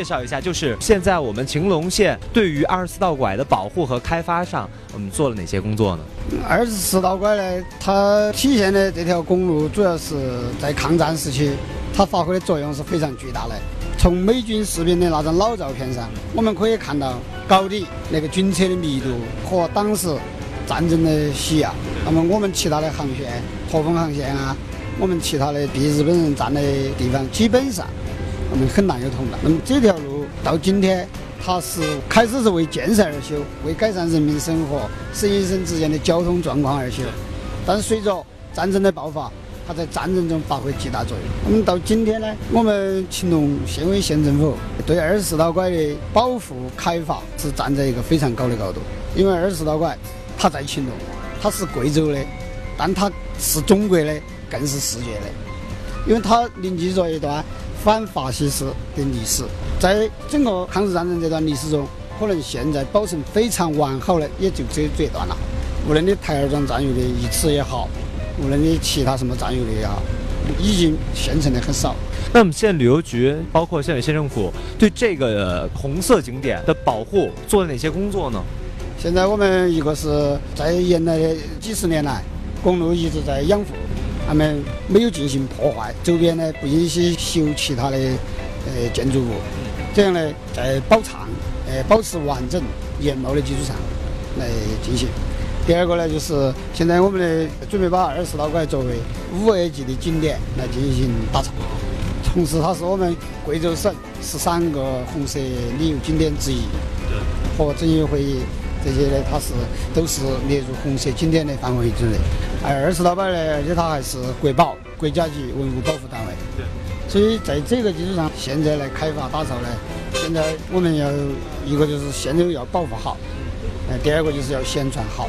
介绍一下，就是现在我们晴隆县对于二十四道拐的保护和开发上，我们做了哪些工作呢？二十四道拐呢，它体现的这条公路主要是在抗战时期，它发挥的作用是非常巨大的。从美军士兵的那张老照片上，我们可以看到高地那个军车的密度和当时战争的需要。那么我们其他的航线，驼峰航线啊，我们其他的避日本人站的地方，基本上。我们很难有同的。那么这条路到今天，它是开始是为建设而修，为改善人民生活、省与省之间的交通状况而修。但是随着战争的爆发，它在战争中发挥极大作用。那么到今天呢，我们秦隆县委县政府对二十四道拐的保护开发是站在一个非常高的高度。因为二十四道拐它在秦隆，它是贵州的，但它是中国的，更是世界的，因为它凝聚着一段。反法西斯的历史，在整个抗日战争这段历史中，可能现在保存非常完好的也就只有这一段了。无论你台儿庄战役的遗址也好，无论你其他什么战役的也好，已经现成的很少。那我们县旅游局，包括县委县政府，对这个红色景点的保护做了哪些工作呢？现在我们一个是在原来的几十年来，公路一直在养护。他们没有进行破坏，周边呢不允许修其他的呃建筑物，这样呢在保畅、呃保持完整原貌的基础上来进行。第二个呢就是现在我们的准备把二十道拐作为五 A 级的景点来进行打造，同时它是我们贵州省十三个红色旅游景点之一，和遵义会议。这些呢，它是都是列入红色景点的范围之内。而二十道拐呢，而且它还是国宝、国家级文物保护单位。所以在这个基础上，现在来开发打造呢，现在我们要一个就是现在要保护好，呃，第二个就是要宣传好，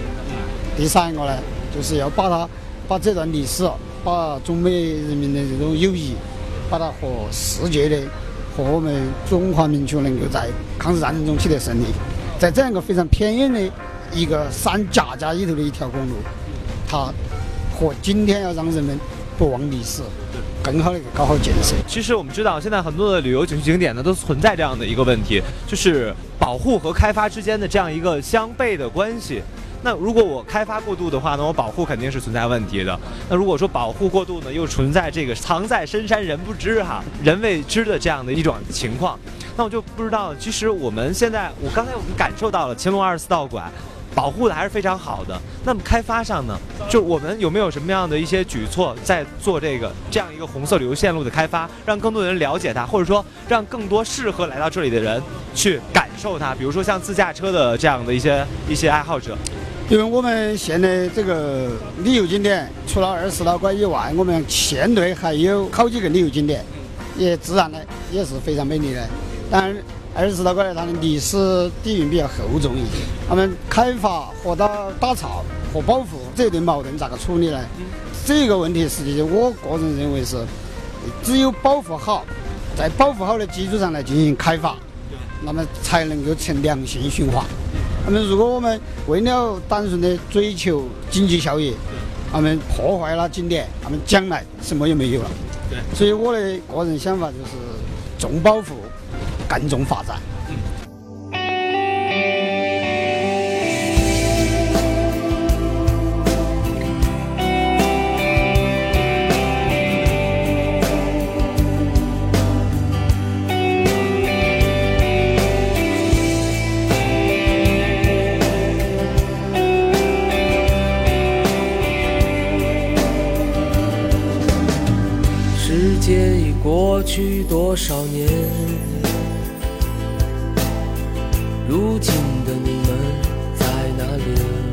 第三个呢，就是要把它把这段历史，把中美人民的这种友谊，把它和世界的和我们中华民族能够在抗日战争中取得胜利。在这样一个非常偏远的一个山夹夹里头的一条公路，它和今天要让人们不忘历史，更好的搞好建设。其实我们知道，现在很多的旅游景区景点呢，都存在这样的一个问题，就是保护和开发之间的这样一个相悖的关系。那如果我开发过度的话呢，我保护肯定是存在问题的。那如果说保护过度呢，又存在这个藏在深山人不知哈，人未知的这样的一种情况。那我就不知道，其实我们现在，我刚才我们感受到了乾隆二十四道馆保护的还是非常好的。那么开发上呢，就我们有没有什么样的一些举措在做这个这样一个红色旅游线路的开发，让更多的人了解它，或者说让更多适合来到这里的人去感受它？比如说像自驾车的这样的一些一些爱好者。因为我们现在这个旅游景点，除了二十四道拐以外，我们县内还有好几个旅游景点，也自然的也是非常美丽的。但二十四道拐呢，它的历史底蕴比较厚重一些。他们开发和打打造和保护这一对矛盾咋个处理呢？这个问题实际上我个人认为是，只有保护好，在保护好的基础上来进行开发，那么才能够成良性循环。那么，如果我们为了单纯的追求经济效益，他们破坏了景点，他们将来什么也没有了。对，所以我的个人想法就是重保护，更重发展。过去多少年，如今的你们在哪里？